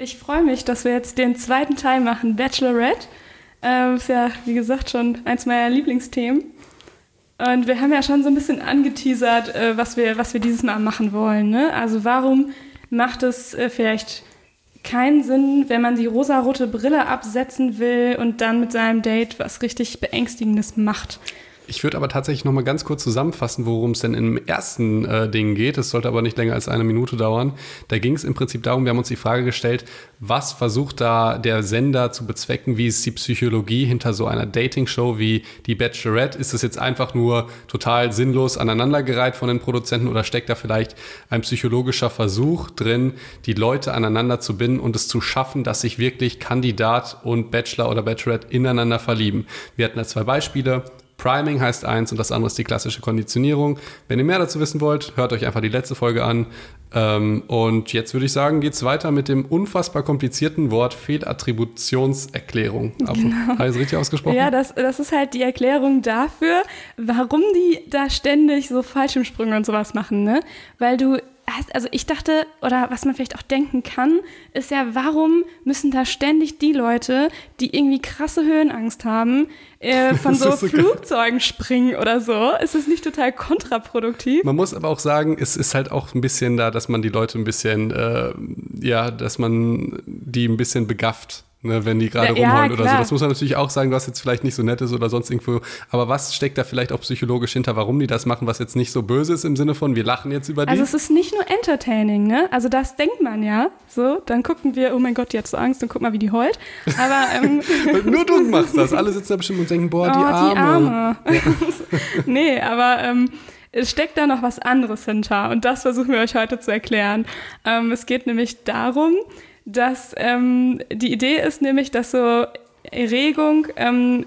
Ich freue mich, dass wir jetzt den zweiten Teil machen, Bachelorette. Ähm, ist ja, wie gesagt, schon eins meiner Lieblingsthemen. Und wir haben ja schon so ein bisschen angeteasert, äh, was, wir, was wir dieses Mal machen wollen. Ne? Also warum macht es äh, vielleicht keinen Sinn, wenn man die rosarote Brille absetzen will und dann mit seinem Date was richtig Beängstigendes macht? Ich würde aber tatsächlich noch mal ganz kurz zusammenfassen, worum es denn im ersten äh, Ding geht. Es sollte aber nicht länger als eine Minute dauern. Da ging es im Prinzip darum, wir haben uns die Frage gestellt, was versucht da der Sender zu bezwecken? Wie ist die Psychologie hinter so einer Dating-Show wie die Bachelorette? Ist es jetzt einfach nur total sinnlos aneinandergereiht von den Produzenten oder steckt da vielleicht ein psychologischer Versuch drin, die Leute aneinander zu binden und es zu schaffen, dass sich wirklich Kandidat und Bachelor oder Bachelorette ineinander verlieben? Wir hatten da zwei Beispiele. Priming heißt eins und das andere ist die klassische Konditionierung. Wenn ihr mehr dazu wissen wollt, hört euch einfach die letzte Folge an. Ähm, und jetzt würde ich sagen, geht es weiter mit dem unfassbar komplizierten Wort Fehlattributionserklärung. Genau. Habe ich es richtig ausgesprochen? Ja, das, das ist halt die Erklärung dafür, warum die da ständig so Fallschirmsprünge und sowas machen. Ne? Weil du also ich dachte, oder was man vielleicht auch denken kann, ist ja, warum müssen da ständig die Leute, die irgendwie krasse Höhenangst haben, äh, von so, so Flugzeugen springen oder so? Ist es nicht total kontraproduktiv? Man muss aber auch sagen, es ist halt auch ein bisschen da, dass man die Leute ein bisschen, äh, ja, dass man die ein bisschen begafft ne, wenn die gerade ja, rumheulen ja, oder so. Das muss man natürlich auch sagen, was jetzt vielleicht nicht so nett ist oder sonst irgendwo. Aber was steckt da vielleicht auch psychologisch hinter, warum die das machen, was jetzt nicht so böse ist im Sinne von, wir lachen jetzt über die? Also es ist nicht nur entertaining, ne? Also das denkt man ja. So, dann gucken wir, oh mein Gott, die hat so Angst und guck mal, wie die heult. Aber ähm, nur du machst das. Alle sitzen da bestimmt und denken, boah, die oh, Arme. Die Arme. Nee, aber ähm, es steckt da noch was anderes hinter und das versuchen wir euch heute zu erklären. Ähm, es geht nämlich darum, dass ähm, die Idee ist nämlich, dass so Erregung ähm,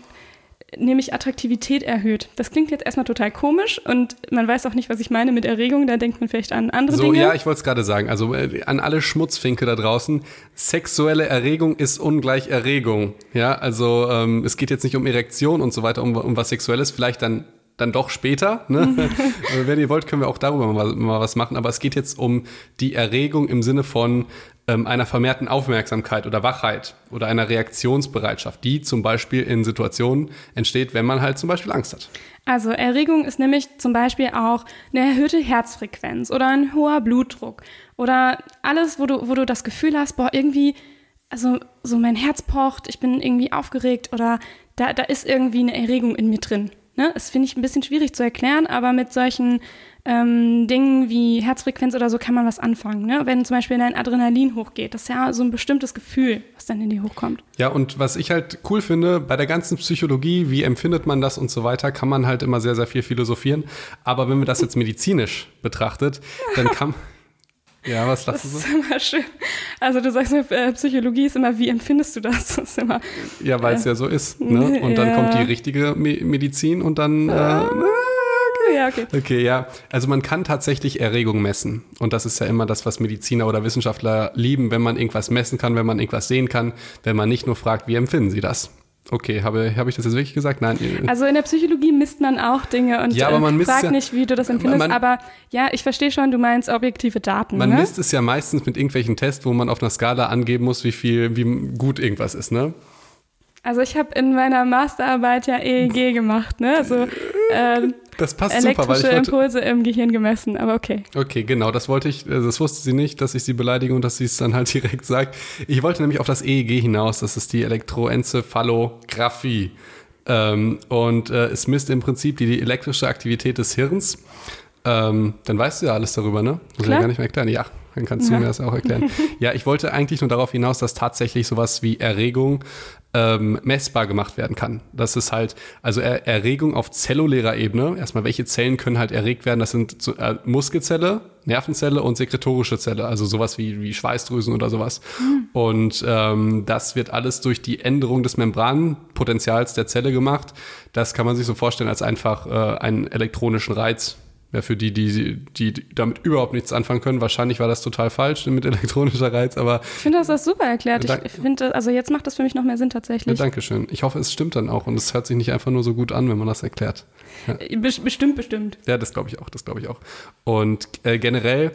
nämlich Attraktivität erhöht. Das klingt jetzt erstmal total komisch und man weiß auch nicht, was ich meine mit Erregung. Da denkt man vielleicht an andere so, Dinge. Ja, ich wollte es gerade sagen. Also äh, an alle Schmutzfinke da draußen. Sexuelle Erregung ist ungleich Erregung. Ja, also ähm, es geht jetzt nicht um Erektion und so weiter, um, um was Sexuelles. Vielleicht dann dann doch später. Ne? Wenn ihr wollt, können wir auch darüber mal, mal, was machen. Aber es geht jetzt um die Erregung im Sinne von ähm, einer vermehrten Aufmerksamkeit oder Wachheit oder einer Reaktionsbereitschaft, die zum Beispiel in Situationen entsteht, wenn man halt zum Beispiel Angst hat. Also Erregung ist nämlich zum Beispiel auch eine erhöhte Herzfrequenz oder ein hoher Blutdruck oder alles, wo du, wo du das Gefühl hast, boah, irgendwie, also so mein Herz pocht, ich bin irgendwie aufgeregt oder da, da ist irgendwie eine Erregung in mir drin. Ne? Das finde ich ein bisschen schwierig zu erklären, aber mit solchen ähm, Dingen wie Herzfrequenz oder so kann man was anfangen. Ne? Wenn zum Beispiel dein Adrenalin hochgeht, das ist ja so ein bestimmtes Gefühl, was dann in dir hochkommt. Ja, und was ich halt cool finde, bei der ganzen Psychologie, wie empfindet man das und so weiter, kann man halt immer sehr, sehr viel philosophieren. Aber wenn man das jetzt medizinisch betrachtet, dann kann ja, was lachst das du so? Das ist immer schön. Also du sagst mir, äh, Psychologie ist immer, wie empfindest du das? das ist immer, ja, weil es äh, ja so ist. Ne? Und ja. dann kommt die richtige Medizin und dann äh, ah ja, okay. Okay, ja. Also man kann tatsächlich Erregung messen. Und das ist ja immer das, was Mediziner oder Wissenschaftler lieben, wenn man irgendwas messen kann, wenn man irgendwas sehen kann, wenn man nicht nur fragt, wie empfinden sie das? Okay, habe, habe ich das jetzt wirklich gesagt? Nein. Also in der Psychologie misst man auch Dinge und ja, aber man äh, fragt ja, nicht, wie du das empfindest. Man, aber ja, ich verstehe schon, du meinst objektive Daten. Man ne? misst es ja meistens mit irgendwelchen Tests, wo man auf einer Skala angeben muss, wie viel, wie gut irgendwas ist, ne? Also ich habe in meiner Masterarbeit ja EEG gemacht, ne? Also äh, das passt elektrische super, weil ich wollte, Impulse im Gehirn gemessen, aber okay. Okay, genau, das wollte ich, äh, das wusste sie nicht, dass ich sie beleidige und dass sie es dann halt direkt sagt. Ich wollte nämlich auf das EEG hinaus, das ist die Elektroenzephalographie. Ähm, und äh, es misst im Prinzip die, die elektrische Aktivität des Hirns. Ähm, dann weißt du ja alles darüber, ne? Muss ich ja gar nicht mehr erklären. Ja, dann kannst du ja. mir das auch erklären. ja, ich wollte eigentlich nur darauf hinaus, dass tatsächlich sowas wie Erregung ähm, messbar gemacht werden kann. Das ist halt, also er Erregung auf zellulärer Ebene. Erstmal, welche Zellen können halt erregt werden? Das sind äh, Muskelzelle, Nervenzelle und sekretorische Zelle, also sowas wie, wie Schweißdrüsen oder sowas. Mhm. Und ähm, das wird alles durch die Änderung des Membranpotenzials der Zelle gemacht. Das kann man sich so vorstellen als einfach äh, einen elektronischen Reiz ja, für die, die, die damit überhaupt nichts anfangen können. Wahrscheinlich war das total falsch mit elektronischer Reiz, aber. Ich finde, das ist super erklärt. Ich finde, also jetzt macht das für mich noch mehr Sinn tatsächlich. Ja, Dankeschön. Ich hoffe, es stimmt dann auch und es hört sich nicht einfach nur so gut an, wenn man das erklärt. Ja. Bestimmt, bestimmt. Ja, das glaube ich auch, das glaube ich auch. Und äh, generell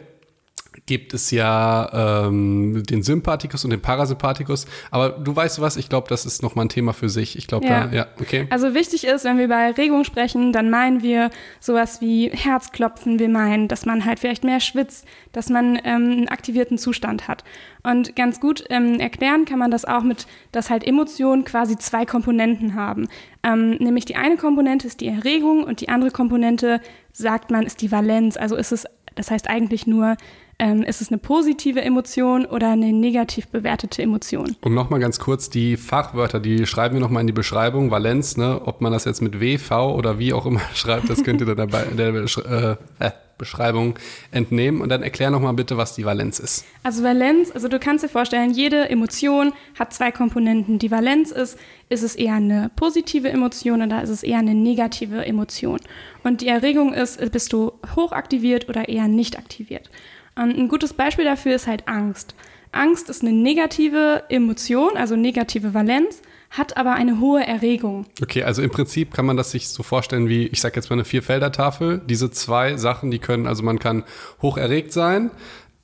gibt es ja ähm, den Sympathikus und den Parasympathikus. Aber du weißt was, ich glaube, das ist nochmal ein Thema für sich. Ich glaube, Ja. da, ja, okay. Also wichtig ist, wenn wir über Erregung sprechen, dann meinen wir sowas wie Herzklopfen. Wir meinen, dass man halt vielleicht mehr schwitzt, dass man ähm, einen aktivierten Zustand hat. Und ganz gut ähm, erklären kann man das auch mit, dass halt Emotionen quasi zwei Komponenten haben. Ähm, nämlich die eine Komponente ist die Erregung und die andere Komponente, sagt man, ist die Valenz. Also ist es, das heißt eigentlich nur, ähm, ist es eine positive Emotion oder eine negativ bewertete Emotion. Und nochmal ganz kurz die Fachwörter, die schreiben wir nochmal in die Beschreibung. Valenz, ne? ob man das jetzt mit W, V oder wie auch immer schreibt, das könnt ihr dann dabei der äh, äh, Beschreibung entnehmen. Und dann erklär nochmal bitte, was die Valenz ist. Also Valenz, also du kannst dir vorstellen, jede Emotion hat zwei Komponenten. Die Valenz ist, ist es eher eine positive Emotion oder ist es eher eine negative Emotion? Und die Erregung ist, bist du hochaktiviert oder eher nicht aktiviert? Und ein gutes Beispiel dafür ist halt Angst. Angst ist eine negative Emotion, also negative Valenz, hat aber eine hohe Erregung. Okay, also im Prinzip kann man das sich so vorstellen wie, ich sag jetzt mal eine Vierfelder-Tafel. Diese zwei Sachen, die können, also man kann hoch erregt sein,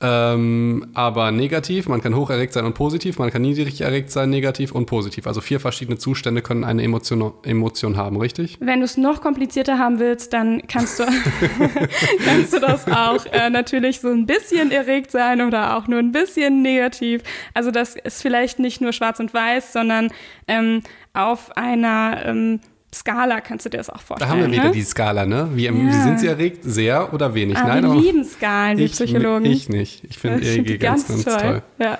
ähm, aber negativ, man kann hoch erregt sein und positiv, man kann niedrig erregt sein, negativ und positiv. Also vier verschiedene Zustände können eine Emotion, Emotion haben, richtig? Wenn du es noch komplizierter haben willst, dann kannst du, kannst du das auch äh, natürlich so ein bisschen erregt sein oder auch nur ein bisschen negativ. Also das ist vielleicht nicht nur schwarz und weiß, sondern ähm, auf einer ähm, Skala kannst du dir das auch Da vorstellen. haben wir wieder ne? die Skala, ne? Wie, Ja. wie sind sie erregt? Sehr oder wenig? Ah, Nein, aber lieben Skalen, die ich, Psychologen. ich nicht. Ich finde Ich find EEG ganz, ganz toll. Ja.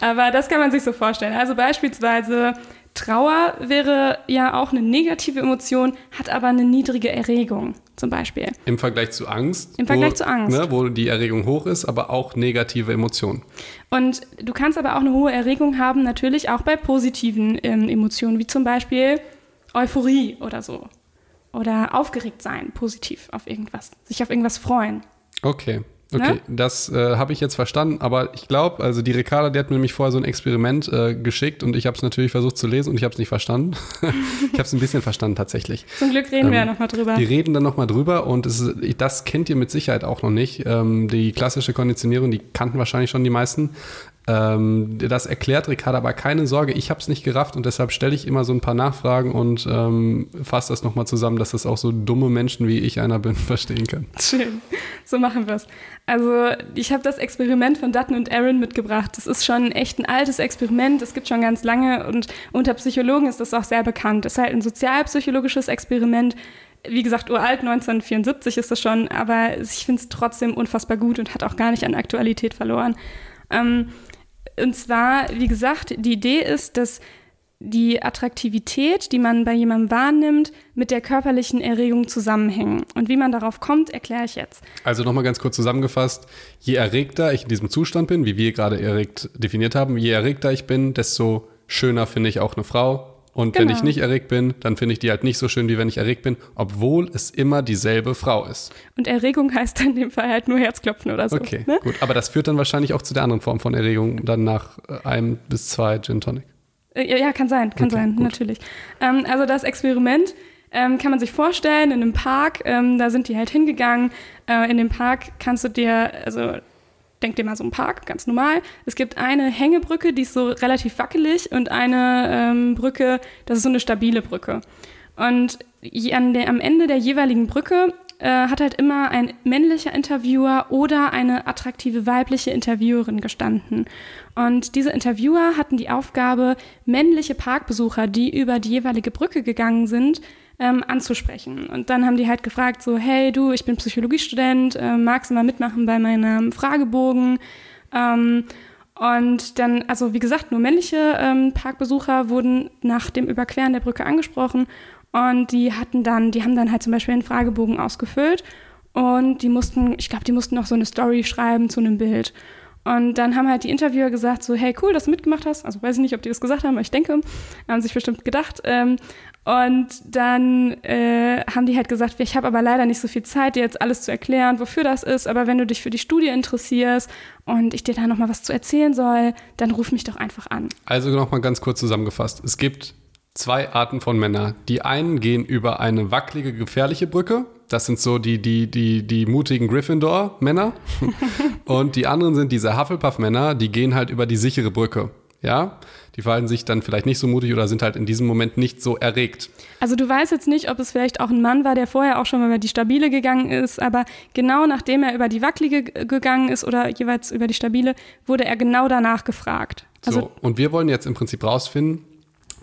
Aber das kann man sich so vorstellen. Also beispielsweise Trauer wäre ja auch eine negative Emotion, hat aber eine niedrige Erregung zum Beispiel. Im Vergleich zu Angst. Im Vergleich wo, zu Angst. Ne, wo die Erregung hoch ist, aber auch negative Emotionen. Und du kannst aber auch eine hohe Erregung haben, natürlich auch bei positiven ähm, Emotionen, wie zum Beispiel Euphorie oder so. Oder aufgeregt sein, positiv auf irgendwas, sich auf irgendwas freuen. Okay. Okay, Ne? das äh, habe ich jetzt verstanden, aber ich glaube, also die Ricarda, die hat mir nämlich vorher so ein Experiment äh, geschickt und ich habe es natürlich versucht zu lesen und ich habe es nicht verstanden. ich habe es ein bisschen verstanden tatsächlich. Zum Glück reden wir ja Ähm, nochmal drüber. Die reden dann nochmal drüber und es das kennt ihr mit Sicherheit auch noch nicht. Ähm, die klassische Konditionierung, die kannten wahrscheinlich schon die meisten. Ähm, das erklärt Ricarda, aber keine Sorge, ich habe es nicht gerafft und deshalb stelle ich immer so ein paar Nachfragen und ähm, fasse das nochmal zusammen, dass das auch so dumme Menschen wie ich einer bin verstehen können. Schön. So machen wir es. Also, ich habe das Experiment von Dutton und Aaron mitgebracht. Das ist schon echt ein altes Experiment. Das gibt schon ganz lange und unter Psychologen ist das auch sehr bekannt. Es ist halt ein sozialpsychologisches Experiment. Wie gesagt, uralt, 1974 ist das schon, aber ich finde es trotzdem unfassbar gut und hat auch gar nicht an Aktualität verloren. Ähm, und zwar, wie gesagt, die Idee ist, dass die Attraktivität, die man bei jemandem wahrnimmt, mit der körperlichen Erregung zusammenhängen. Und wie man darauf kommt, erkläre ich jetzt. Also nochmal ganz kurz zusammengefasst, je erregter ich in diesem Zustand bin, wie wir gerade erregt definiert haben, je erregter ich bin, desto schöner finde ich auch eine Frau. Und wenn Genau. ich nicht erregt bin, dann finde ich die halt nicht so schön, wie wenn ich erregt bin, obwohl es immer dieselbe Frau ist. Und Erregung heißt in dem Fall halt nur Herzklopfen oder so. Okay, Ne? gut. Aber das führt dann wahrscheinlich auch zu der anderen Form von Erregung, dann nach äh, einem bis zwei Gin Tonic. Äh, Ja, ja, kann sein, kann Okay, sein, gut. natürlich. Ähm, also das Experiment ähm, kann man sich vorstellen in einem Park. Ähm, da sind die halt hingegangen. Äh, in dem Park kannst du dir, also denk dir mal so einen Park, ganz normal. Es gibt eine Hängebrücke, die ist so relativ wackelig und eine ähm, Brücke, das ist so eine stabile Brücke. Und der, am Ende der jeweiligen Brücke äh, hat halt immer ein männlicher Interviewer oder eine attraktive weibliche Interviewerin gestanden. Und diese Interviewer hatten die Aufgabe, männliche Parkbesucher, die über die jeweilige Brücke gegangen sind, ähm, anzusprechen. Und dann haben die halt gefragt, so, hey du, ich bin Psychologiestudent, äh, magst du mal mitmachen bei meinem Fragebogen? Ähm, und dann, also wie gesagt, nur männliche ähm, Parkbesucher wurden nach dem Überqueren der Brücke angesprochen und die hatten dann, die haben dann halt zum Beispiel einen Fragebogen ausgefüllt und die mussten, ich glaube, die mussten noch so eine Story schreiben zu einem Bild. Und dann haben halt die Interviewer gesagt, so, hey, cool, dass du mitgemacht hast. Also weiß ich nicht, ob die das gesagt haben, aber ich denke, haben sich bestimmt gedacht. Ähm, und dann äh, haben die halt gesagt, ich habe aber leider nicht so viel Zeit, dir jetzt alles zu erklären, wofür das ist. Aber wenn du dich für die Studie interessierst und ich dir da nochmal was zu erzählen soll, dann ruf mich doch einfach an. Also nochmal ganz kurz zusammengefasst. Es gibt zwei Arten von Männern. Die einen gehen über eine wackelige, gefährliche Brücke Das sind so die, die, die, die mutigen Gryffindor-Männer. und die anderen sind diese Hufflepuff-Männer, die gehen halt über die sichere Brücke. Ja, die verhalten sich dann vielleicht nicht so mutig oder sind halt in diesem Moment nicht so erregt. Also du weißt jetzt nicht, ob es vielleicht auch ein Mann war, der vorher auch schon mal über die stabile gegangen ist, aber genau nachdem er über die wackelige gegangen ist oder jeweils über die stabile, wurde er genau danach gefragt. Also so, und wir wollen jetzt im Prinzip rausfinden,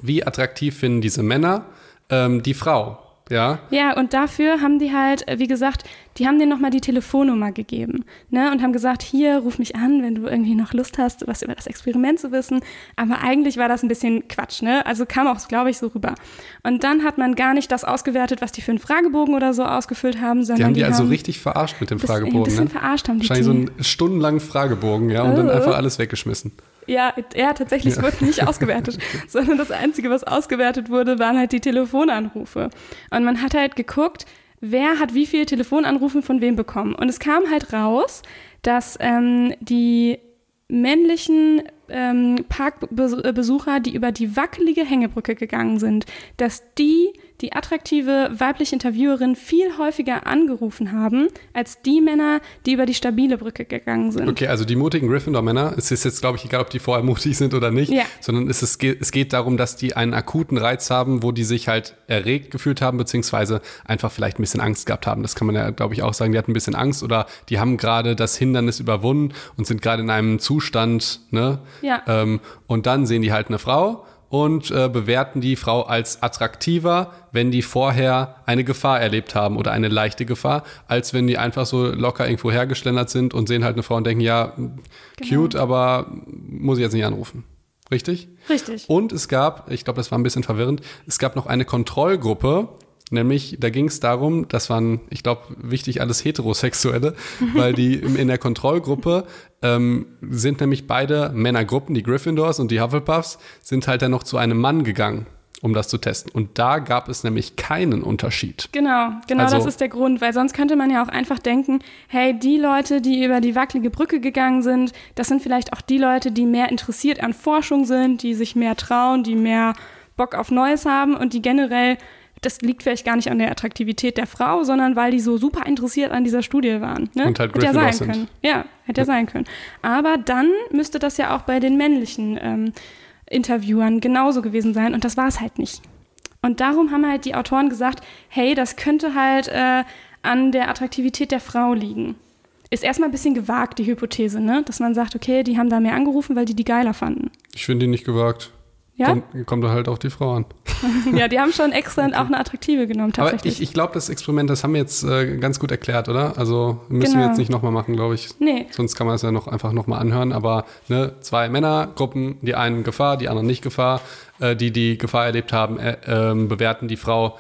wie attraktiv finden diese Männer ähm, die Frau. Ja. Ja, und dafür haben die halt, äh, wie gesagt, die haben denen nochmal die Telefonnummer gegeben, ne, und haben gesagt, hier, ruf mich an, wenn du irgendwie noch Lust hast, was über das Experiment zu wissen. Aber eigentlich war das ein bisschen Quatsch, ne? Also kam auch, glaube ich, so rüber. Und dann hat man gar nicht das ausgewertet, was die für einen Fragebogen oder so ausgefüllt haben, sondern. Die haben die, die also haben richtig verarscht mit dem Fragebogen. Ein bisschen ne? verarscht haben die. Wahrscheinlich so einen stundenlangen Fragebogen, ja, und oh. dann einfach alles weggeschmissen. Ja, ja, tatsächlich, es wurde nicht ausgewertet, sondern das Einzige, was ausgewertet wurde, waren halt die Telefonanrufe. Und man hat halt geguckt, wer hat wie viele Telefonanrufe von wem bekommen. Und es kam halt raus, dass ähm, die männlichen ähm, Parkbesucher, die über die wackelige Hängebrücke gegangen sind, dass die die attraktive weibliche Interviewerin viel häufiger angerufen haben, als die Männer, die über die stabile Brücke gegangen sind. Okay, also die mutigen Gryffindor-Männer, es ist jetzt, glaube ich, egal, ob die vorher mutig sind oder nicht, ja. sondern es, ist, es geht darum, dass die einen akuten Reiz haben, wo die sich halt erregt gefühlt haben, beziehungsweise einfach vielleicht ein bisschen Angst gehabt haben. Das kann man ja, glaube ich, auch sagen. Die hatten ein bisschen Angst oder die haben gerade das Hindernis überwunden und sind gerade in einem Zustand, ne? Ja. Ähm, und dann sehen die halt eine Frau und äh, bewerten die Frau als attraktiver, wenn die vorher eine Gefahr erlebt haben oder eine leichte Gefahr, als wenn die einfach so locker irgendwo hergeschlendert sind und sehen halt eine Frau und denken, ja, genau. cute, aber muss ich jetzt nicht anrufen. Richtig? Richtig. Und es gab, ich glaube, das war ein bisschen verwirrend, es gab noch eine Kontrollgruppe, Nämlich, da ging es darum, das waren, ich glaube, wichtig alles Heterosexuelle, weil die in der Kontrollgruppe ähm, sind nämlich beide Männergruppen, die Gryffindors und die Hufflepuffs, sind halt dann noch zu einem Mann gegangen um das zu testen. Und da gab es nämlich keinen Unterschied. Genau, genau also, das ist der Grund, weil sonst könnte man ja auch einfach denken, hey, die Leute, die über die wackelige Brücke gegangen sind, das sind vielleicht auch die Leute, die mehr interessiert an Forschung sind, die sich mehr trauen, die mehr Bock auf Neues haben und die generell das liegt vielleicht gar nicht an der Attraktivität der Frau, sondern weil die so super interessiert an dieser Studie waren. Ne? Und halt hätte ja sein sind. können. Ja, hätte ja. sein können. Aber dann müsste das ja auch bei den männlichen ähm, Interviewern genauso gewesen sein und das war es halt nicht. Und darum haben halt die Autoren gesagt, hey, das könnte halt äh, an der Attraktivität der Frau liegen. Ist erstmal ein bisschen gewagt, die Hypothese, ne? dass man sagt, okay, die haben da mehr angerufen, weil die die geiler fanden. Ich finde die nicht gewagt. Ja? Kommt, kommt da halt auf die Frau an. Ja, die haben schon extra okay. auch eine attraktive genommen, tatsächlich. Aber ich, ich glaube, das Experiment, das haben wir jetzt äh, ganz gut erklärt, oder? Also müssen genau. wir jetzt nicht nochmal machen, glaube ich. Nee. Sonst kann man es ja noch einfach nochmal anhören. Aber ne, zwei Männergruppen, die einen Gefahr, die anderen nicht Gefahr. Äh, die, die Gefahr erlebt haben, äh, ähm, bewerten die Frau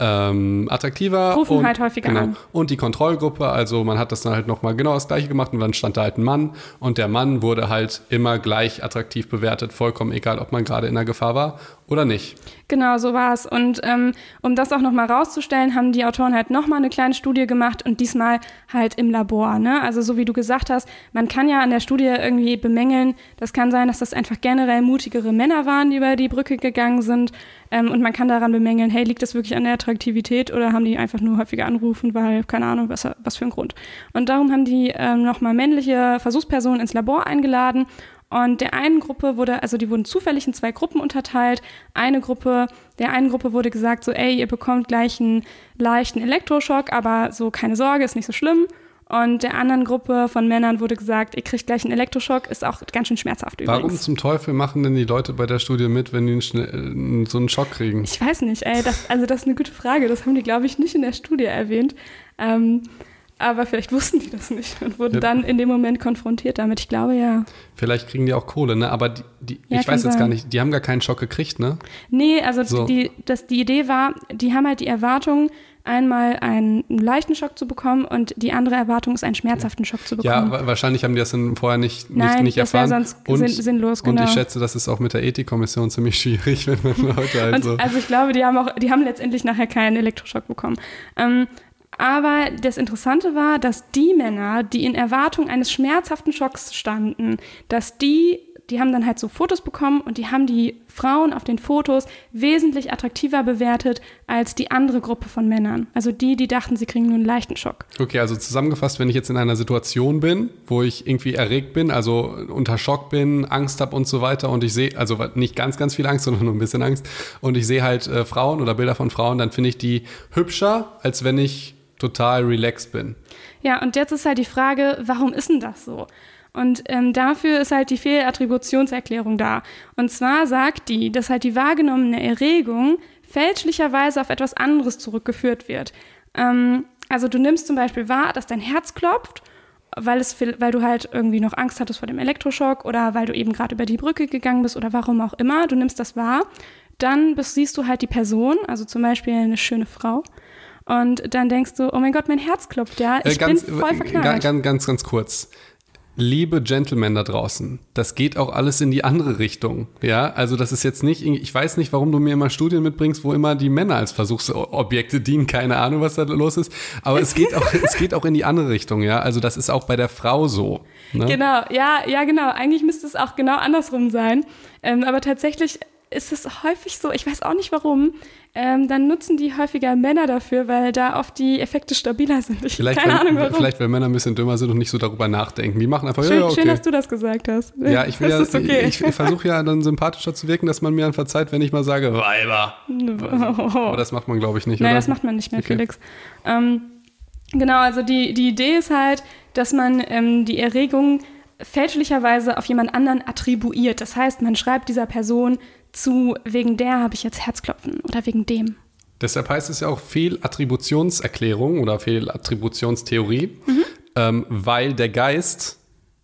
ähm, attraktiver. Rufen und, halt häufiger genau. an. Und die Kontrollgruppe, also man hat das dann halt nochmal genau das gleiche gemacht und dann stand da halt ein Mann und der Mann wurde halt immer gleich attraktiv bewertet, vollkommen egal, ob man gerade in der Gefahr war oder nicht. Genau, so war es. Und ähm, um das auch nochmal rauszustellen, haben die Autoren halt nochmal eine kleine Studie gemacht und diesmal halt im Labor. Ne? Also so wie du gesagt hast, man kann ja an der Studie irgendwie bemängeln, das kann sein, dass das einfach generell mutigere Männer waren, die über die Brücke gegangen sind. Ähm, und man kann daran bemängeln, hey, liegt das wirklich an der Attraktivität oder haben die einfach nur häufiger angerufen, weil, keine Ahnung, was, was für ein Grund. Und darum haben die ähm, nochmal männliche Versuchspersonen ins Labor eingeladen und der einen Gruppe wurde, also die wurden zufällig in zwei Gruppen unterteilt. Eine Gruppe, der einen Gruppe wurde gesagt, so, ey, ihr bekommt gleich einen leichten Elektroschock, aber so keine Sorge, ist nicht so schlimm. Und der anderen Gruppe von Männern wurde gesagt, ihr kriegt gleich einen Elektroschock, ist auch ganz schön schmerzhaft übrigens. Warum zum Teufel machen denn die Leute bei der Studie mit, wenn die einen, so einen Schock kriegen? Ich weiß nicht, ey, das, also das ist eine gute Frage. Das haben die, glaube ich, nicht in der Studie erwähnt. Ähm, aber vielleicht wussten die das nicht und wurden ja. dann in dem Moment konfrontiert damit. Ich glaube ja. Vielleicht kriegen die auch Kohle, ne? Aber die, die ja, ich weiß jetzt sein. gar nicht, die haben gar keinen Schock gekriegt, ne? Nee, also so. die, das, die Idee war, die haben halt die Erwartung, einmal einen leichten Schock zu bekommen und die andere Erwartung ist, einen schmerzhaften Schock zu bekommen. Ja, wahrscheinlich haben die das dann vorher nicht, nicht, Nein, nicht erfahren. Das sonst und, sinnlos, genau. Und ich schätze, das ist auch mit der Ethikkommission ziemlich schwierig, wenn man Leute halt so. Also ich glaube, die haben auch, die haben letztendlich nachher keinen Elektroschock bekommen. Ähm, aber das Interessante war, dass die Männer, die in Erwartung eines schmerzhaften Schocks standen, dass die die haben dann halt so Fotos bekommen und die haben die Frauen auf den Fotos wesentlich attraktiver bewertet als die andere Gruppe von Männern. Also die, die dachten, sie kriegen nur einen leichten Schock. Okay, also zusammengefasst, wenn ich jetzt in einer Situation bin, wo ich irgendwie erregt bin, also unter Schock bin, Angst habe und so weiter und ich sehe, also nicht ganz, ganz viel Angst, sondern nur ein bisschen Angst und ich sehe halt äh, Frauen oder Bilder von Frauen, dann finde ich die hübscher, als wenn ich total relaxed bin. Ja, und jetzt ist halt die Frage, warum ist denn das so? Und ähm, dafür ist halt die Fehlattributionserklärung da. Und zwar sagt die, dass halt die wahrgenommene Erregung fälschlicherweise auf etwas anderes zurückgeführt wird. Ähm, also du nimmst zum Beispiel wahr, dass dein Herz klopft, weil, es, weil du halt irgendwie noch Angst hattest vor dem Elektroschock oder weil du eben gerade über die Brücke gegangen bist oder warum auch immer. Du nimmst das wahr. Dann siehst du halt die Person, also zum Beispiel eine schöne Frau. Und dann denkst du, oh mein Gott, mein Herz klopft, ja. Ich äh, ganz, bin voll verknallt. Ganz, ganz, ganz kurz liebe Gentlemen da draußen, das geht auch alles in die andere Richtung. Ja, also das ist jetzt nicht, ich weiß nicht, warum du mir immer Studien mitbringst, wo immer die Männer als Versuchsobjekte dienen, keine Ahnung, was da los ist. Aber es geht auch, es geht auch in die andere Richtung, ja. Also das ist auch bei der Frau so. Ne? Genau, ja, ja, genau. Eigentlich müsste es auch genau andersrum sein. Ähm, aber tatsächlich ist es häufig so, ich weiß auch nicht warum, ähm, dann nutzen die häufiger Männer dafür, weil da oft die Effekte stabiler sind. Ich vielleicht, keine weil, Ahnung warum. Vielleicht, weil Männer ein bisschen dümmer sind und nicht so darüber nachdenken. Die machen einfach, schön, ja, okay. schön, dass du das gesagt hast. Ja, ich, ja, okay. ich, ich versuche ja dann sympathischer zu wirken, dass man mir dann verzeiht, wenn ich mal sage, Weiber. Oh. Aber das macht man, glaube ich, nicht, Nein, oder? das macht man nicht mehr, okay. Felix. Ähm, genau, also die, die Idee ist halt, dass man ähm, die Erregung fälschlicherweise auf jemand anderen attribuiert. Das heißt, man schreibt dieser Person zu, wegen der habe ich jetzt Herzklopfen oder wegen dem. Deshalb heißt es ja auch Fehlattributionserklärung oder Fehlattributionstheorie, mhm. ähm, weil der Geist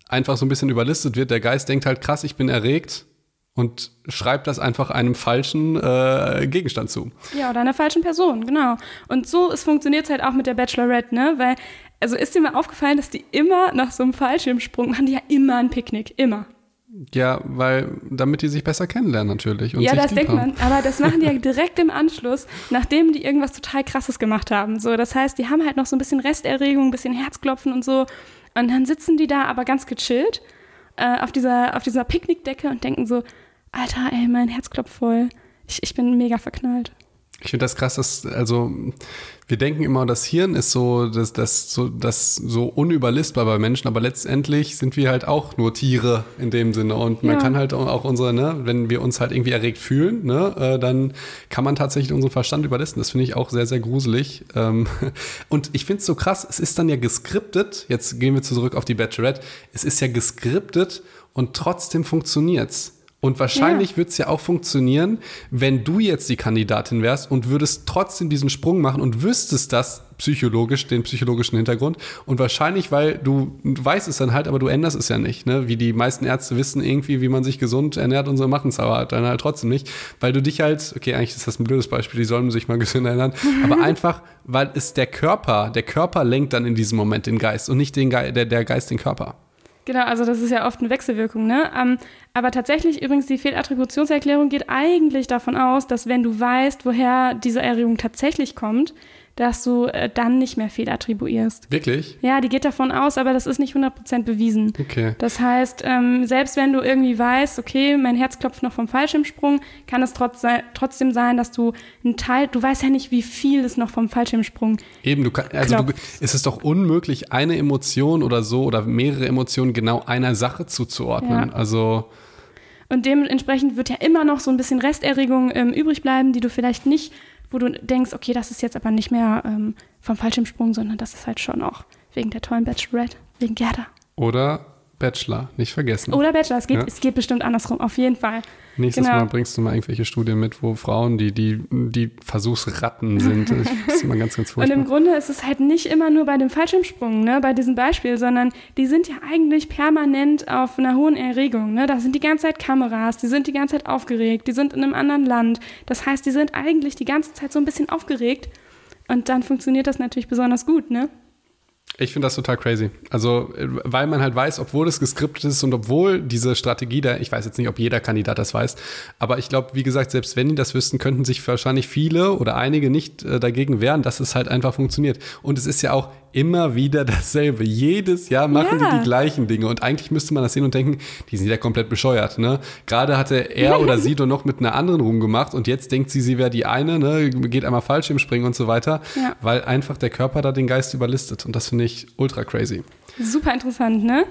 einfach so ein bisschen überlistet wird. Der Geist denkt halt, krass, ich bin erregt und schreibt das einfach einem falschen äh, Gegenstand zu. Ja, oder einer falschen Person, genau. Und so funktioniert es halt auch mit der Bachelorette, ne? Weil, also ist dir mal aufgefallen, dass die immer nach so einem Fallschirmsprung machen die ja immer ein Picknick, immer. Ja, weil damit die sich besser kennenlernen natürlich. ja, das denkt haben. man. Aber das machen die ja direkt im Anschluss, nachdem die irgendwas total Krasses gemacht haben. So, das heißt, die haben halt noch so ein bisschen Resterregung, ein bisschen Herzklopfen und so. Und dann sitzen die da aber ganz gechillt äh, auf dieser, auf dieser Picknickdecke und denken so, Alter, ey, mein Herz klopft voll. Ich, ich bin mega verknallt. Ich finde das krass, dass, also, wir denken immer, das Hirn ist so, das, das, so, das so unüberlistbar bei Menschen, aber letztendlich sind wir halt auch nur Tiere in dem Sinne. Und man ja. kann halt auch unsere, ne, wenn wir uns halt irgendwie erregt fühlen, ne, äh, dann kann man tatsächlich unseren Verstand überlisten. Das finde ich auch sehr, sehr gruselig. Ähm, und ich finde es so krass, es ist dann ja geskriptet, jetzt gehen wir zurück auf die Bachelorette, es ist ja geskriptet und trotzdem funktioniert's. Und wahrscheinlich ja. wird es ja auch funktionieren, wenn du jetzt die Kandidatin wärst und würdest trotzdem diesen Sprung machen und wüsstest das psychologisch, den psychologischen Hintergrund. Und wahrscheinlich, weil du, du weißt es dann halt, aber du änderst es ja nicht. Ne? Wie die meisten Ärzte wissen irgendwie, wie man sich gesund ernährt und so machen es aber dann halt trotzdem nicht. Weil du dich halt, okay, eigentlich ist das ein blödes Beispiel, die sollen sich mal gesund ernähren, aber einfach, weil es der Körper, der Körper lenkt dann in diesem Moment den Geist und nicht den Ge der, der Geist den Körper. Genau, also das ist ja oft eine Wechselwirkung, ne? Ähm, aber tatsächlich übrigens, die Fehlattributionserklärung geht eigentlich davon aus, dass wenn du weißt, woher diese Erregung tatsächlich kommt, dass du äh, dann nicht mehr fehlattribuierst. Wirklich? Ja, die geht davon aus, aber das ist nicht 100% bewiesen. Okay. Das heißt, ähm, selbst wenn du irgendwie weißt, okay, mein Herz klopft noch vom Fallschirmsprung, kann es trotz, trotzdem sein, dass du einen Teil, du weißt ja nicht, wie viel es noch vom Fallschirmsprung Eben, du kannst, also du, ist es doch unmöglich, eine Emotion oder so oder mehrere Emotionen genau einer Sache zuzuordnen. Ja. Also und dementsprechend wird ja immer noch so ein bisschen Resterregung ähm, übrig bleiben, die du vielleicht nicht wo du denkst, okay, das ist jetzt aber nicht mehr ähm, vom Fallschirmsprung, sondern das ist halt schon auch wegen der tollen Bachelorette, wegen Gerda. Oder Bachelor, nicht vergessen. Oder Bachelor, es geht, ja. es geht bestimmt andersrum, auf jeden Fall. Nächstes genau. Mal bringst du mal irgendwelche Studien mit, wo Frauen, die, die, die Versuchsratten sind. Das ist immer ganz, ganz furchtbar. Und im Grunde ist es halt nicht immer nur bei dem Fallschirmsprung, ne, bei diesem Beispiel, sondern die sind ja eigentlich permanent auf einer hohen Erregung. Ne? Da sind die ganze Zeit Kameras, die sind die ganze Zeit aufgeregt, die sind in einem anderen Land. Das heißt, die sind eigentlich die ganze Zeit so ein bisschen aufgeregt. Und dann funktioniert das natürlich besonders gut, ne? Ich finde das total crazy. Also, weil man halt weiß, obwohl es geskriptet ist und obwohl diese Strategie da, ich weiß jetzt nicht, ob jeder Kandidat das weiß, aber ich glaube, wie gesagt, selbst wenn die das wüssten, könnten sich wahrscheinlich viele oder einige nicht äh, dagegen wehren, dass es halt einfach funktioniert. Und es ist ja auch immer wieder dasselbe. Jedes Jahr machen Ja. die die gleichen Dinge. Und eigentlich müsste man das sehen und denken, die sind ja komplett bescheuert. Ne? Gerade hatte er oder sie doch noch mit einer anderen rumgemacht und jetzt denkt sie, sie wäre die eine, ne? geht einmal falsch im Springen und so weiter, Ja. weil einfach der Körper da den Geist überlistet. Und das finde ich ultra crazy. Super interessant, ne?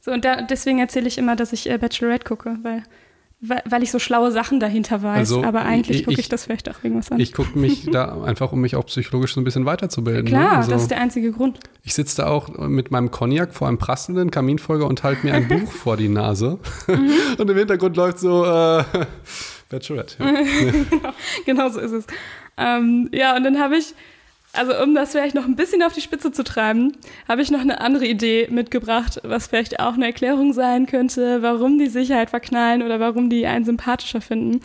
So, und da, deswegen erzähle ich immer, dass ich äh, Bachelorette gucke, weil, weil, ich so schlaue Sachen dahinter weiß. Also, aber eigentlich ich- gucke ich, ich- das vielleicht auch irgendwas an. Ich gucke mich da einfach, um mich auch psychologisch so ein bisschen weiterzubilden. Klar, ne? also, das ist der einzige Grund. ich sitze da auch mit meinem Cognac vor einem prasselnden Kaminfeuer und halte mir ein Buch vor die Nase. Mhm. und im Hintergrund läuft so äh, Bachelorette. Ja. genau so ist es. Ähm, ja, und dann habe ich, also um das vielleicht noch ein bisschen auf die Spitze zu treiben, habe ich noch eine andere Idee mitgebracht, was vielleicht auch eine Erklärung sein könnte, warum die Sicherheit verknallen oder warum die einen sympathischer finden.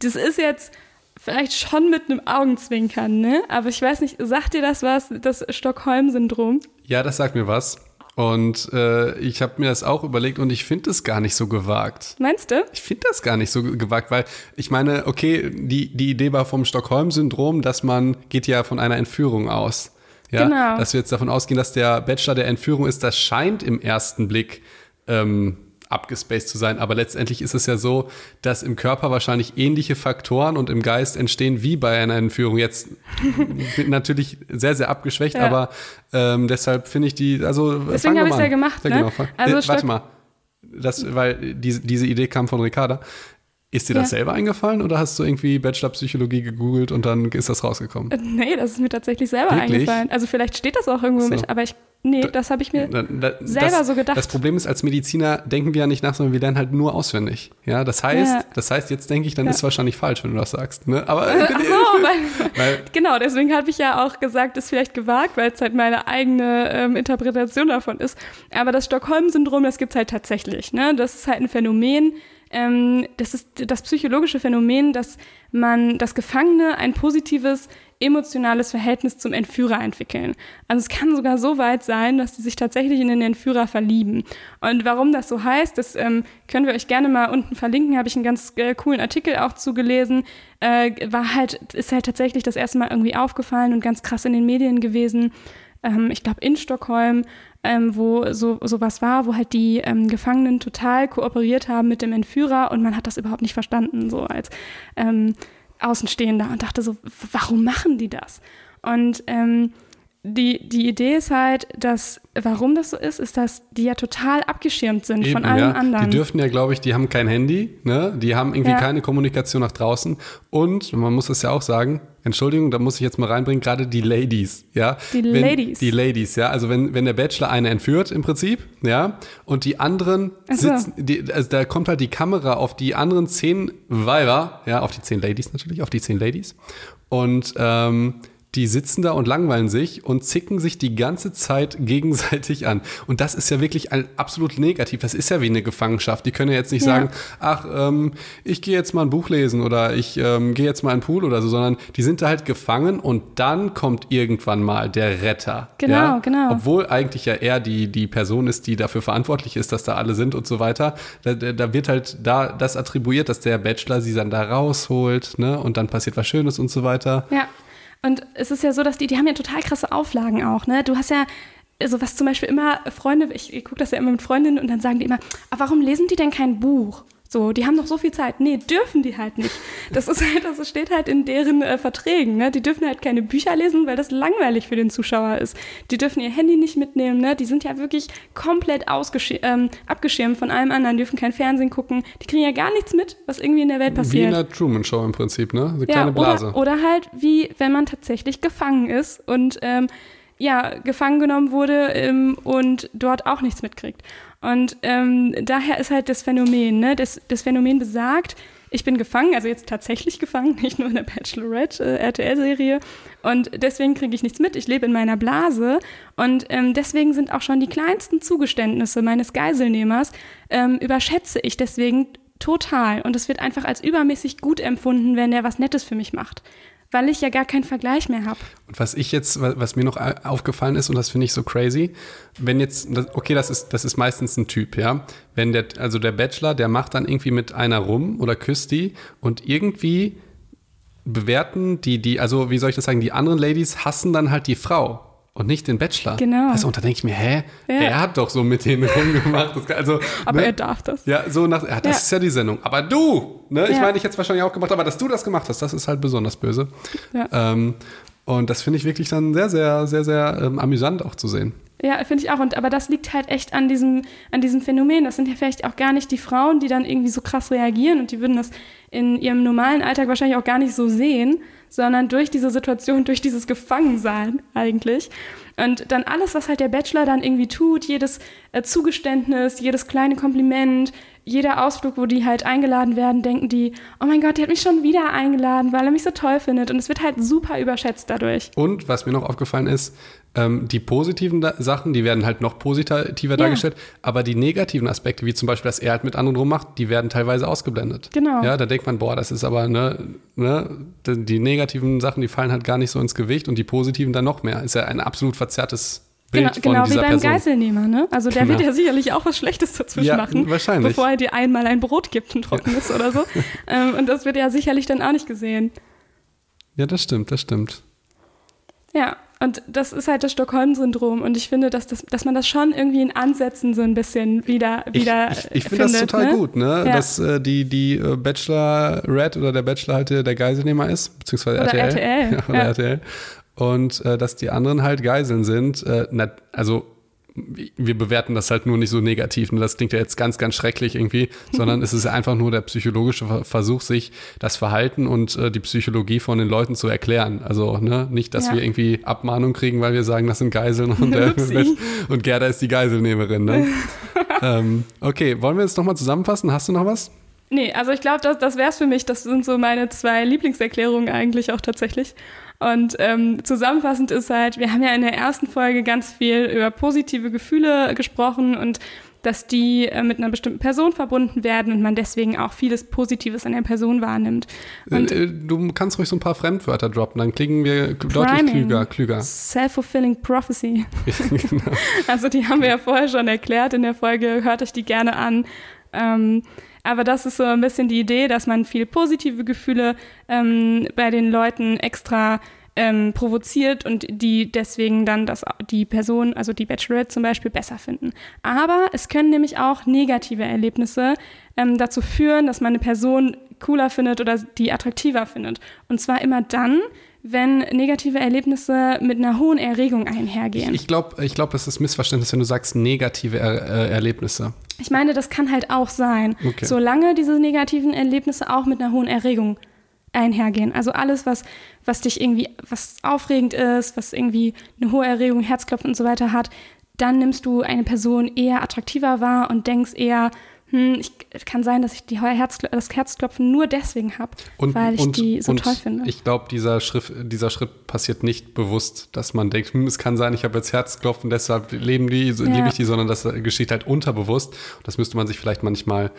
Das ist jetzt vielleicht schon mit einem Augenzwinkern, ne? Aber ich weiß nicht, sagt dir das was, das Stockholm-Syndrom? Ja, das sagt mir was. Und äh, ich habe mir das auch überlegt und ich finde es gar nicht so gewagt. Meinst du? Ich finde das gar nicht so gewagt, weil ich meine, okay, die, die Idee war vom Stockholm-Syndrom, dass man geht ja von einer Entführung aus. Ja, Genau. Dass wir jetzt davon ausgehen, dass der Bachelor der Entführung ist, das scheint im ersten Blick ähm, abgespaced zu sein. Aber letztendlich ist es ja so, dass im Körper wahrscheinlich ähnliche Faktoren und im Geist entstehen wie bei einer Entführung. Jetzt natürlich sehr, sehr abgeschwächt, Ja. aber ähm, deshalb finde ich die, also Deswegen habe ich's mal ja gemacht, Ja, ne? genau. Also äh, warte mal. Das, weil diese, diese Idee kam von Ricarda. Ist dir das Ja. selber eingefallen oder hast du irgendwie Bachelor-Psychologie gegoogelt und dann ist das rausgekommen? Äh, Nee, das ist mir tatsächlich selber Wirklich? eingefallen. Also vielleicht steht das auch irgendwo So. mit, aber ich, nee, das habe ich mir Da- da- selber das, so gedacht. Das Problem ist, als Mediziner denken wir ja nicht nach, sondern wir lernen halt nur auswendig. Ja, das heißt, Ja. das heißt, jetzt denke ich, dann Ja. ist es wahrscheinlich falsch, wenn du das sagst. Ne? Aber Ach so, weil, weil, genau, deswegen habe ich ja auch gesagt, ist vielleicht gewagt, weil es halt meine eigene ähm, Interpretation davon ist. Aber das Stockholm-Syndrom, das gibt es halt tatsächlich. Ne? Das ist halt ein Phänomen, ähm, das ist das psychologische Phänomen, dass man, dass Gefangene ein positives emotionales Verhältnis zum Entführer entwickeln. Also es kann sogar so weit sein, dass sie sich tatsächlich in den Entführer verlieben. Und warum das so heißt, das ähm, können wir euch gerne mal unten verlinken. Habe ich einen ganz äh, coolen Artikel auch zugelesen. Äh, war halt, ist halt tatsächlich das erste Mal irgendwie aufgefallen und ganz krass in den Medien gewesen. Ähm, ich glaube in Stockholm, ähm, wo so sowas war, wo halt die ähm, Gefangenen total kooperiert haben mit dem Entführer und man hat das überhaupt nicht verstanden, so als ähm, Außenstehender und dachte so, warum machen die das? Und ähm, die, die Idee ist halt, dass, warum das so ist, ist, dass die ja total abgeschirmt sind von Eben, allem ja. anderen. Die dürfen ja, glaube ich, die haben kein Handy, ne? die haben irgendwie Ja. keine Kommunikation nach draußen. Und man muss es ja auch sagen, Entschuldigung, da muss ich jetzt mal reinbringen, gerade die Ladies, ja. Die wenn, Ladies. Die Ladies, ja. Also wenn, wenn der Bachelor eine entführt im Prinzip, ja, und die anderen so. sitzen, die, also da kommt halt die Kamera auf die anderen zehn Weiber, ja, auf die zehn Ladies natürlich, auf die zehn Ladies. Und ähm, die sitzen da und langweilen sich und zicken sich die ganze Zeit gegenseitig an. Und das ist ja wirklich ein, absolut negativ. Das ist ja wie eine Gefangenschaft. Die können ja jetzt nicht Ja. sagen, ach, ähm, ich gehe jetzt mal ein Buch lesen oder ich ähm, gehe jetzt mal in den Pool oder so, sondern die sind da halt gefangen und dann kommt irgendwann mal der Retter. Genau, ja? genau. Obwohl eigentlich ja er die, die Person ist, die dafür verantwortlich ist, dass da alle sind und so weiter. Da, da wird halt da das attribuiert, dass der Bachelor sie dann da rausholt, ne? Und dann passiert was Schönes und so weiter. Ja. Und es ist ja so, dass die, die haben ja total krasse Auflagen auch, ne? Du hast ja, also was zum Beispiel immer Freunde, ich, ich gucke das ja immer mit Freundinnen und dann sagen die immer, aber warum lesen die denn kein Buch? So, die haben doch so viel Zeit. Nee, dürfen die halt nicht. Das ist halt, das steht halt in deren äh, Verträgen, ne? Die dürfen halt keine Bücher lesen, weil das langweilig für den Zuschauer ist. Die dürfen ihr Handy nicht mitnehmen, ne? Die sind ja wirklich komplett ähm, abgeschirmt von allem anderen, dürfen kein Fernsehen gucken. Die kriegen ja gar nichts mit, was irgendwie in der Welt Wie in passiert. der Truman Show im Prinzip, ne? Eine Ja, kleine Blase. Oder, oder halt wie wenn man tatsächlich gefangen ist und ähm, ja, gefangen genommen wurde ähm, und dort auch nichts mitkriegt. Und ähm, daher ist halt das Phänomen, ne? Das, das Phänomen besagt, ich bin gefangen, also jetzt tatsächlich gefangen, nicht nur in der Bachelorette äh. Und deswegen kriege ich nichts mit. Ich lebe in meiner Blase. Und ähm, deswegen sind auch schon die kleinsten Zugeständnisse meines Geiselnehmers, ähm, überschätze ich deswegen total. Und es wird einfach als übermäßig gut empfunden, wenn der was Nettes für mich macht. Weil ich ja gar keinen Vergleich mehr habe. Und was ich jetzt, wa- was mir noch au- aufgefallen ist, und das finde ich so crazy, wenn jetzt, okay, das ist, das ist meistens ein Typ, ja. Wenn der, also der Bachelor, der macht dann irgendwie mit einer rum oder küsst die und irgendwie bewerten die, die, also wie soll ich das sagen, die anderen Ladies hassen dann halt die Frau. Und nicht den Bachelor. Genau. Also, und da denke ich mir, hä? Ja. Er hat doch so mit denen rumgemacht. Das, also, aber ne? er darf das. Ja, so nach, ja, das ja. ist ja die Sendung. Aber du, ne? Ich meine, ich hätte es wahrscheinlich auch gemacht, aber dass du das gemacht hast, das ist halt besonders böse. Ja. Ähm, und das finde ich wirklich dann sehr, sehr, sehr, sehr ähm, amüsant auch zu sehen. Ja, finde ich auch. Und, aber das liegt halt echt an diesem, an diesem Phänomen. Das sind ja vielleicht auch gar nicht die Frauen, die dann irgendwie so krass reagieren und die würden das in ihrem normalen Alltag wahrscheinlich auch gar nicht so sehen, sondern durch diese Situation, durch dieses Gefangensein eigentlich. Und dann alles, was halt der Bachelor dann irgendwie tut, jedes äh, Zugeständnis, jedes kleine Kompliment, jeder Ausflug, wo die halt eingeladen werden, denken die, oh mein Gott, der hat mich schon wieder eingeladen, weil er mich so toll findet. Und es wird halt super überschätzt dadurch. Und was mir noch aufgefallen ist, ähm, die positiven da Sachen, die werden halt noch positiver ja. dargestellt, aber die negativen Aspekte, wie zum Beispiel, dass er halt mit anderen rummacht, die werden teilweise ausgeblendet. Genau. Ja, da denkt man, boah, das ist aber, ne, ne, die negativen Sachen, die fallen halt gar nicht so ins Gewicht und die positiven dann noch mehr. Ist ja ein absolut verzerrtes Bild genau, genau wie beim Person. Geiselnehmer, ne? Also der genau. wird ja sicherlich auch was Schlechtes dazwischen ja, machen, wahrscheinlich. bevor er dir einmal ein Brot gibt, ein trockenes ja. oder so. Ähm, und das wird ja sicherlich dann auch nicht gesehen. Ja, das stimmt, das stimmt. Ja, und das ist halt das Stockholm-Syndrom. Und ich finde, dass, das, dass man das schon irgendwie in Ansätzen so ein bisschen wieder, wieder Ich, ich, ich finde das total ne? gut, ne? Ja. Dass äh, die, die äh, Bachelor Red oder der Bachelor halt der Geiselnehmer ist, beziehungsweise oder RTL. RTL. Ja, oder ja. RTL. Und äh, dass die anderen halt Geiseln sind. Äh, na, also wir bewerten das halt nur nicht so negativ. Ne? Das klingt ja jetzt ganz, ganz schrecklich irgendwie, sondern es ist einfach nur der psychologische Versuch, sich das Verhalten und äh, die Psychologie von den Leuten zu erklären. Also ne? nicht, dass ja. wir irgendwie Abmahnung kriegen, weil wir sagen, das sind Geiseln und, der, und Gerda ist die Geiselnehmerin. Ne? ähm, okay, wollen wir jetzt nochmal zusammenfassen? Hast du noch was? Nee, also ich glaube, das, das wäre es für mich. Das sind so meine zwei Lieblingserklärungen eigentlich auch tatsächlich. Und ähm, zusammenfassend ist halt, wir haben ja in der ersten Folge ganz viel über positive Gefühle gesprochen und dass die äh, mit einer bestimmten Person verbunden werden und man deswegen auch vieles Positives an der Person wahrnimmt. Und äh, du kannst ruhig so ein paar Fremdwörter droppen, dann klingen wir deutlich klüger. klüger. Self-fulfilling prophecy. genau. Also die haben wir ja vorher schon erklärt in der Folge, hört euch die gerne an. Ähm, aber das ist so ein bisschen die Idee, dass man viel positive Gefühle ähm, bei den Leuten extra ähm, provoziert und die deswegen dann das, die Person, also die Bachelorette zum Beispiel, besser finden. Aber es können nämlich auch negative Erlebnisse ähm, dazu führen, dass man eine Person cooler findet oder die attraktiver findet. Und zwar immer dann, wenn negative Erlebnisse mit einer hohen Erregung einhergehen. Ich, ich glaube, ich glaub, es ist Missverständnis, wenn du sagst negative er äh, Erlebnisse. Ich meine, das kann halt auch sein, okay. solange diese negativen Erlebnisse auch mit einer hohen Erregung einhergehen. Also alles, was, was dich irgendwie, was aufregend ist, was irgendwie eine hohe Erregung, Herzklopfen und so weiter hat, dann nimmst du eine Person eher attraktiver wahr und denkst eher, hm, ich, kann sein, dass ich die Herz, das Herzklopfen nur deswegen habe, weil ich und, die so toll finde. Ich glaube, dieser, dieser Schritt passiert nicht bewusst, dass man denkt, hm, es kann sein, ich habe jetzt Herzklopfen, deshalb leben die, ja. liebe ich die, sondern das geschieht halt unterbewusst. Das müsste man sich vielleicht manchmal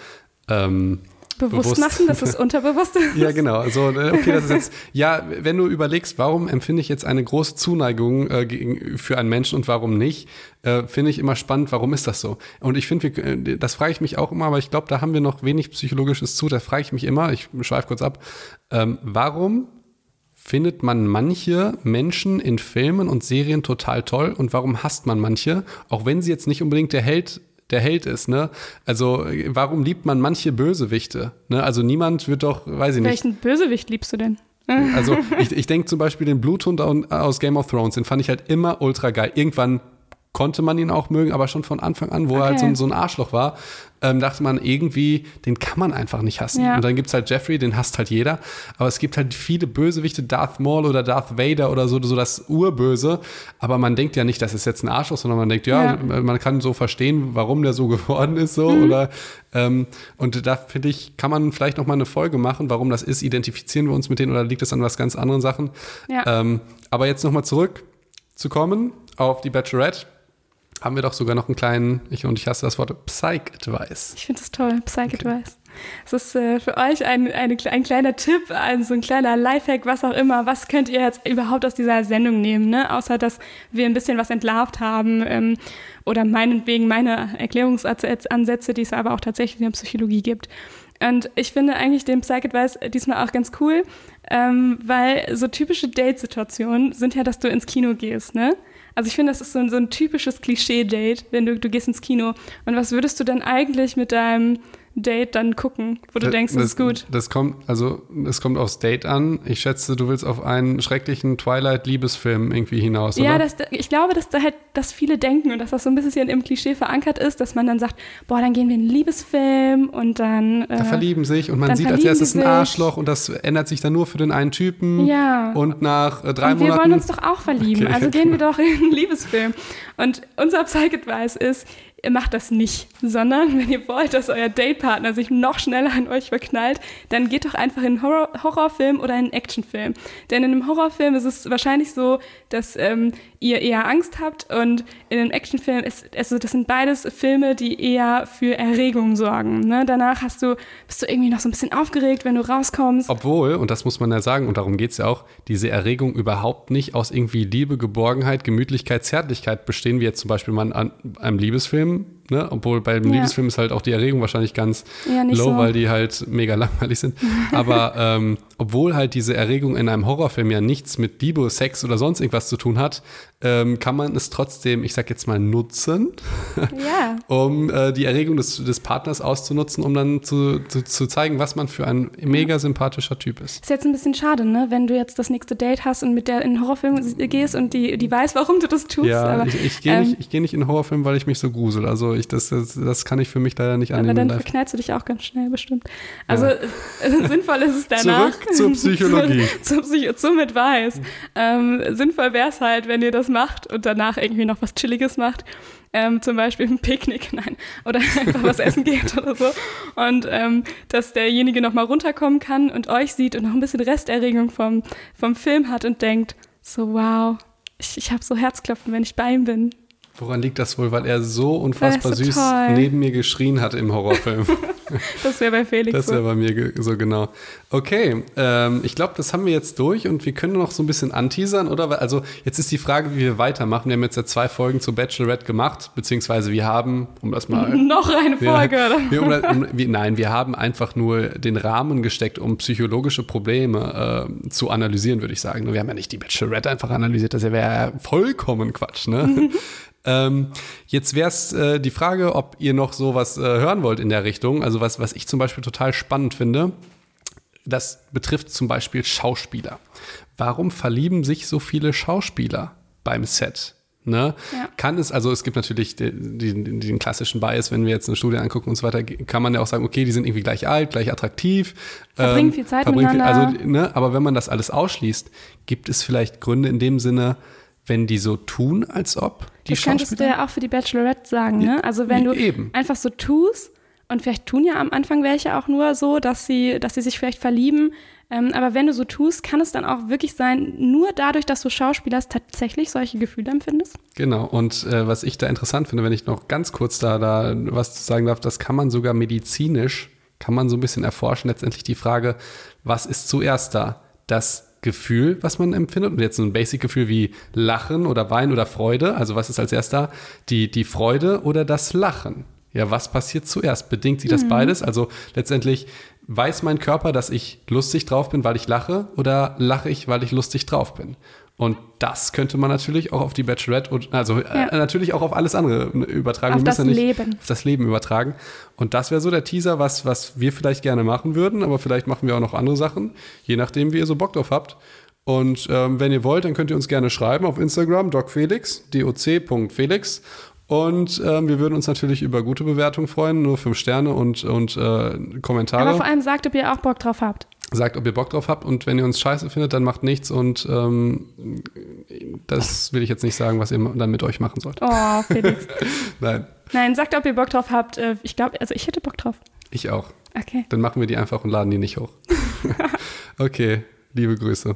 ähm, bewusst, bewusst, machen, dass es unterbewusst ist. ja, genau. Also, okay, das ist jetzt, ja, wenn du überlegst, warum empfinde ich jetzt eine große Zuneigung äh, gegen, für einen Menschen und warum nicht, äh, finde ich immer spannend, warum ist das so? Und ich finde, äh, das frage ich mich auch immer, aber ich glaube, da haben wir noch wenig Psychologisches zu, da frage ich mich immer, ich schweife kurz ab, ähm, warum findet man manche Menschen in Filmen und Serien total toll und warum hasst man manche, auch wenn sie jetzt nicht unbedingt der Held der Held ist, ne? Also, warum liebt man manche Bösewichte? Ne? Also niemand wird doch, weiß ich nicht. Welchen Bösewicht liebst du denn? Also ich, ich denke zum Beispiel den Bluthund aus Game of Thrones, den fand ich halt immer ultra geil. Irgendwann konnte man ihn auch mögen, aber schon von Anfang an, wo okay. er halt so, so, ein Arschloch war, ähm, dachte man irgendwie, den kann man einfach nicht hassen. Ja. Und dann gibt es halt Jeffrey, den hasst halt jeder. Aber es gibt halt viele Bösewichte, Darth Maul oder Darth Vader oder so, so das Urböse. Aber man denkt ja nicht, das ist jetzt ein Arschloch, sondern man denkt, ja, ja. man kann so verstehen, warum der so geworden ist, so. Mhm. Oder ähm, und da finde ich, kann man vielleicht noch mal eine Folge machen, warum das ist. Identifizieren wir uns mit denen oder liegt es an was ganz anderen Sachen? Ja. Ähm, aber jetzt noch mal zurück zu kommen auf die Bachelorette haben wir doch sogar noch einen kleinen, ich und ich hasse das Wort, Psych-Advice. Ich finde das toll, Psych-Advice. Es ist äh, für euch ein, eine, ein kleiner Tipp, ein, so ein kleiner Lifehack, was auch immer. Was könnt ihr jetzt überhaupt aus dieser Sendung nehmen, ne? Außer, dass wir ein bisschen was entlarvt haben ähm, oder meinetwegen meine Erklärungsansätze, die es aber auch tatsächlich in der Psychologie gibt. Und ich finde eigentlich den Psych-Advice diesmal auch ganz cool, ähm, weil so typische Date-Situationen sind ja, dass du ins Kino gehst, ne? Also ich finde, das ist so ein, so ein typisches Klischee-Date, wenn du, du gehst ins Kino. Und was würdest du denn eigentlich mit deinem Date dann gucken, wo du Das- denkst, das, ist gut? Das kommt, also es kommt aufs Date an. Ich schätze, du willst auf einen schrecklichen Twilight-Liebesfilm irgendwie hinaus, Ja, oder? das, ich glaube, dass da halt, dass viele denken und dass das so ein bisschen im Klischee verankert ist, dass man dann sagt, boah, dann gehen wir in einen Liebesfilm und dann. da äh, verlieben sich und man sieht als erstes ein. Arschloch und das ändert sich dann nur für den einen Typen. Ja. Und nach äh, drei und wir Monaten. wollen uns doch auch verlieben, Okay, also gehen wir doch in einen Liebesfilm. Und unser Psych-Advice ist, ihr macht das nicht, sondern wenn ihr wollt, dass euer Datepartner sich noch schneller an euch verknallt, dann geht doch einfach in einen Horror Horrorfilm oder in einen Actionfilm. Denn in einem Horrorfilm ist es wahrscheinlich so, dass ähm, ihr eher Angst habt und in einem Actionfilm ist, also das sind beides Filme, die eher für Erregung sorgen. Ne? Danach hast du, bist du irgendwie noch so ein bisschen aufgeregt, wenn du rauskommst. Obwohl, und das muss man ja sagen, und darum geht es ja auch, diese Erregung überhaupt nicht aus irgendwie Liebe, Geborgenheit, Gemütlichkeit, Zärtlichkeit bestehen, wie jetzt zum Beispiel mal an einem Liebesfilm. Ne? Obwohl beim Ja. Liebesfilm ist halt auch die Erregung wahrscheinlich ganz Ja, low, so. weil die halt mega langweilig sind. Aber ähm, obwohl halt diese Erregung in einem Horrorfilm ja nichts mit Liebe, Sex oder sonst irgendwas zu tun hat, ähm, kann man es trotzdem, ich sag jetzt mal, nutzen, Ja. um äh, die Erregung des, des Partners auszunutzen, um dann zu, zu, zu zeigen, was man für ein mega sympathischer Typ ist. Ist jetzt ein bisschen schade, ne? Wenn du jetzt das nächste Date hast und mit der in einen Horrorfilm gehst und die, die weiß, warum du das tust. Ja, aber, ich, ich gehe ähm, nicht, ich geh nicht in Horrorfilm, weil ich mich so grusel. Also ich, das, das, das kann ich für mich leider nicht aber annehmen. dann live. verknallst du dich auch ganz schnell, bestimmt. Also äh, sinnvoll ist es danach. Zurück zur Psychologie. zum, Psycho zum Advice. Ähm, sinnvoll wäre es halt, wenn ihr das macht und danach irgendwie noch was Chilliges macht. Ähm, zum Beispiel ein Picknick, nein, oder einfach was essen geht oder so. Und ähm, dass derjenige nochmal runterkommen kann und euch sieht und noch ein bisschen Resterregung vom, vom Film hat und denkt, so wow, ich, ich habe so Herzklopfen, wenn ich bei ihm bin. Woran liegt das wohl? Weil er so unfassbar so süß toll. neben mir geschrien hat im Horrorfilm. Das wäre bei Felix Das wäre bei mir so genau. Okay, ähm, ich glaube, das haben wir jetzt durch und wir können noch so ein bisschen anteasern, oder? Also jetzt ist die Frage, wie wir weitermachen. Wir haben jetzt ja zwei Folgen zu Bachelorette gemacht, beziehungsweise wir haben, um das mal Noch eine Folge, ja, oder? wir, um, um, wir, nein, wir haben einfach nur den Rahmen gesteckt, um psychologische Probleme äh, zu analysieren, würde ich sagen. Nur Wir haben ja nicht die Bachelorette einfach analysiert, das wäre ja vollkommen Quatsch. Ne? ähm, jetzt wäre es äh, die Frage, ob ihr noch sowas äh, hören wollt in der Richtung. Also was, was ich zum Beispiel total spannend finde, das betrifft zum Beispiel Schauspieler. Warum verlieben sich so viele Schauspieler beim Set? Ne? Ja. Kann es, also es gibt natürlich den, den, den klassischen Bias, wenn wir jetzt eine Studie angucken und so weiter, kann man ja auch sagen, okay, die sind irgendwie gleich alt, gleich attraktiv. Verbringen viel Zeit verbringen miteinander. also, ne, aber wenn man das alles ausschließt, gibt es vielleicht Gründe in dem Sinne, wenn die so tun, als ob die Das könntest du ja auch für die Bachelorette sagen, ne? Also wenn du Eben. einfach so tust, und vielleicht tun ja am Anfang welche auch nur so, dass sie, dass sie sich vielleicht verlieben. Ähm, aber wenn du so tust, kann es dann auch wirklich sein, nur dadurch, dass du Schauspielers tatsächlich solche Gefühle empfindest? Genau, und äh, was ich da interessant finde, wenn ich noch ganz kurz da, da was zu sagen darf, das kann man sogar medizinisch, kann man so ein bisschen erforschen, letztendlich die Frage, was ist zuerst da? Das Gefühl, was man empfindet, und jetzt so ein Basic-Gefühl wie Lachen oder Wein oder Freude, also was ist als erst da? Die, die Freude oder das Lachen? Ja, was passiert zuerst? Bedingt sich das beides? Also letztendlich weiß mein Körper, dass ich lustig drauf bin, weil ich lache, oder lache ich, weil ich lustig drauf bin? Und das könnte man natürlich auch auf die Bachelorette und also Ja. äh, natürlich auch auf alles andere übertragen. Auf das ja Leben. Auf das Leben übertragen. Und das wäre so der Teaser, was, was wir vielleicht gerne machen würden, aber vielleicht machen wir auch noch andere Sachen, je nachdem, wie ihr so Bock drauf habt. Und ähm, wenn ihr wollt, dann könnt ihr uns gerne schreiben auf Instagram, docfelix, doc.felix. Und ähm, wir würden uns natürlich über gute Bewertungen freuen, nur fünf Sterne und, und äh, Kommentare. Aber vor allem sagt, ob ihr auch Bock drauf habt. Sagt, ob ihr Bock drauf habt und wenn ihr uns scheiße findet, dann macht nichts und ähm, das will ich jetzt nicht sagen, was ihr dann mit euch machen sollt. Oh, Felix. Nein, Nein, sagt, ob ihr Bock drauf habt. Äh, Ich glaube, also ich hätte Bock drauf. ich auch. Okay. Dann machen wir die einfach und laden die nicht hoch. okay, liebe Grüße.